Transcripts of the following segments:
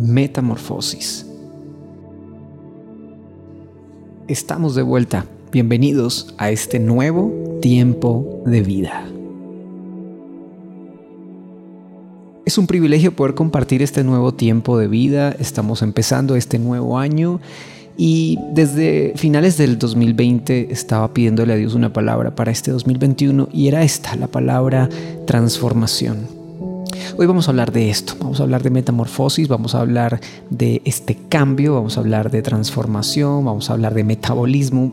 Metamorfosis. Estamos de vuelta. Bienvenidos a este nuevo tiempo de vida. Es un privilegio poder compartir este nuevo tiempo de vida. Estamos empezando este nuevo año y desde finales del 2020 estaba pidiéndole a Dios una palabra para este 2021 y era esta, la palabra transformación. Hoy vamos a hablar de esto, vamos a hablar de metamorfosis, vamos a hablar de este cambio, vamos a hablar de transformación, vamos a hablar de metabolismo,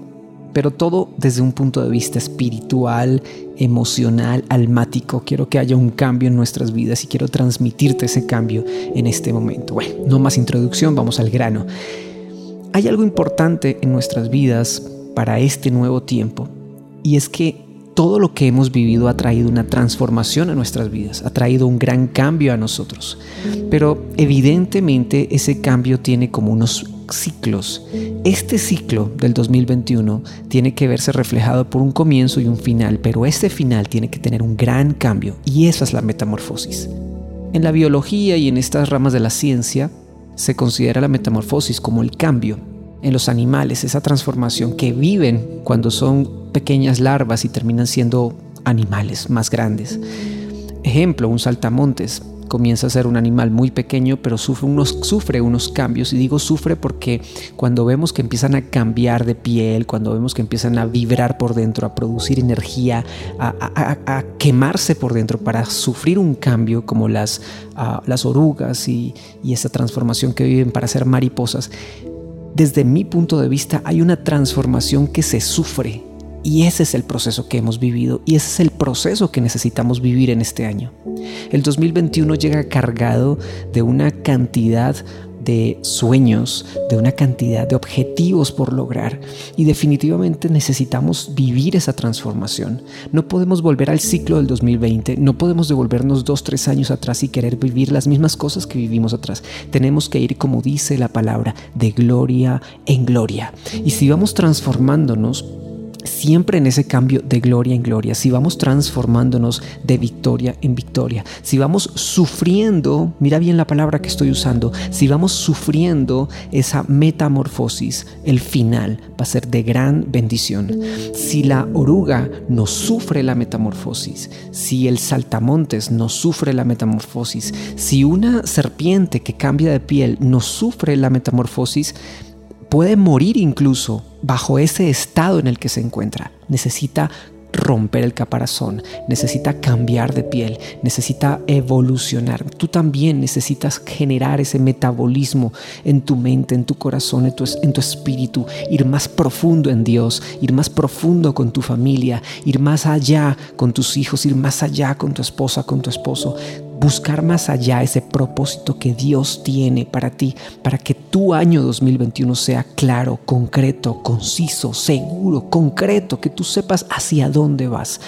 pero todo desde un punto de vista espiritual, emocional, almático. Quiero que haya un cambio en nuestras vidas y quiero transmitirte ese cambio en este momento. Bueno, no más introducción, vamos al grano. Hay algo importante en nuestras vidas para este nuevo tiempo y es que todo lo que hemos vivido ha traído una transformación a nuestras vidas, ha traído un gran cambio a nosotros. Pero evidentemente ese cambio tiene como unos ciclos. Este ciclo del 2021 tiene que verse reflejado por un comienzo y un final, pero este final tiene que tener un gran cambio y esa es la metamorfosis. En la biología y en estas ramas de la ciencia se considera la metamorfosis como el cambio en los animales, esa transformación que viven cuando son pequeñas larvas y terminan siendo animales más grandes. Ejemplo, un saltamontes comienza a ser un animal muy pequeño, pero sufre unos, sufre unos cambios. Y digo sufre porque cuando vemos que empiezan a cambiar de piel, cuando vemos que empiezan a vibrar por dentro, a producir energía, a, quemarse por dentro para sufrir un cambio como las, las orugas y, y esa transformación que viven para ser mariposas, desde mi punto de vista hay una transformación que se sufre y ese es el proceso que hemos vivido y ese es el proceso que necesitamos vivir en este año. El 2021 llega cargado de una cantidad de sueños, de una cantidad de objetivos por lograr y definitivamente necesitamos vivir esa transformación. No podemos volver al ciclo del 2020, no podemos devolvernos dos, tres años atrás y querer vivir las mismas cosas que vivimos atrás. Tenemos que ir, como dice la palabra, de gloria en gloria. Y si vamos transformándonos, siempre en ese cambio de gloria en gloria, si vamos transformándonos de victoria en victoria, si vamos sufriendo, mira bien la palabra que estoy usando, si vamos sufriendo esa metamorfosis, el final va a ser de gran bendición. Si la oruga no sufre la metamorfosis, si el saltamontes no sufre la metamorfosis, si una serpiente que cambia de piel no sufre la metamorfosis, puede morir incluso bajo ese estado en el que se encuentra. Necesita romper el caparazón, necesita cambiar de piel, necesita evolucionar. Tú también necesitas generar ese metabolismo en tu mente, en tu corazón, en tu, en tu, espíritu, ir más profundo en Dios, ir más profundo con tu familia, ir más allá con tus hijos, ir más allá con tu esposa, con tu esposo buscar más allá ese propósito que Dios tiene para ti, para que tu año 2021 sea claro, concreto, conciso, seguro, concreto, que tú sepas hacia dónde vas.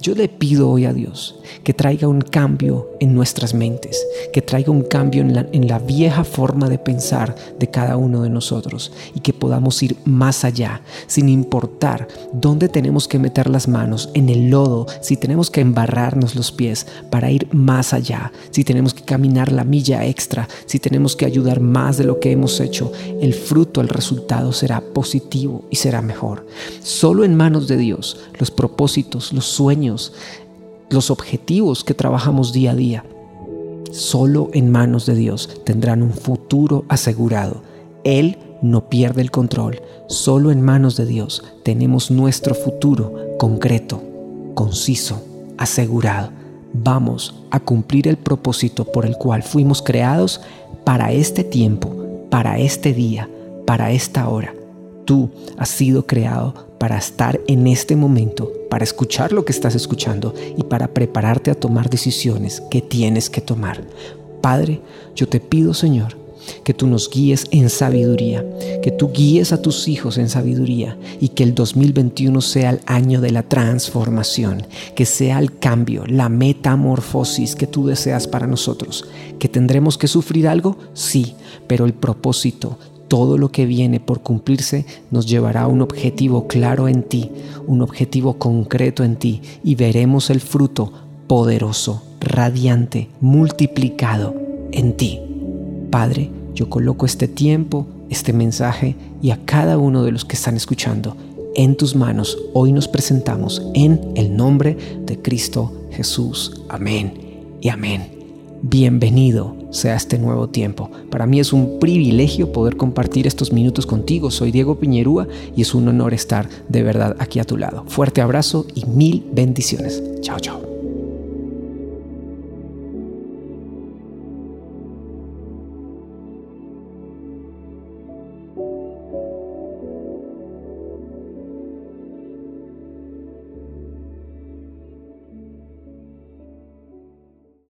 Yo le pido hoy a Dios que traiga un cambio en nuestras mentes, que traiga un cambio en la, en la, vieja forma de pensar de cada uno de nosotros y que podamos ir más allá, sin importar dónde tenemos que meter las manos, en el lodo, si tenemos que embarrarnos los pies para ir más allá, si tenemos que caminar la milla extra, si tenemos que ayudar más de lo que hemos hecho, el fruto, el resultado será positivo y será mejor. Solo en manos de Dios, los propósitos, los los objetivos que trabajamos día a día, solo en manos de Dios tendrán un futuro asegurado. Él no pierde el control. Solo en manos de Dios tenemos nuestro futuro concreto, conciso, asegurado. Vamos a cumplir el propósito por el cual fuimos creados para este tiempo, para este día, para esta hora. Tú has sido creado para estar en este momento, para escuchar lo que estás escuchando y para prepararte a tomar decisiones que tienes que tomar. Padre, yo te pido, Señor, que tú nos guíes en sabiduría, que tú guíes a tus hijos en sabiduría y que el 2021 sea el año de la transformación, que sea el cambio, la metamorfosis que tú deseas para nosotros. ¿Que tendremos que sufrir algo? Sí, pero el propósito, todo lo que viene por cumplirse nos llevará a un objetivo claro en ti, un objetivo concreto en ti y veremos el fruto poderoso, radiante, multiplicado en ti. Padre, yo coloco este tiempo, este mensaje y a cada uno de los que están escuchando en tus manos. Hoy nos presentamos en el nombre de Cristo Jesús. Amén y amén. Bienvenido sea este nuevo tiempo. Para mí es un privilegio poder compartir estos minutos contigo. Soy Diego Piñerúa y es un honor estar de verdad aquí a tu lado. Fuerte abrazo y mil bendiciones. Chao, chao.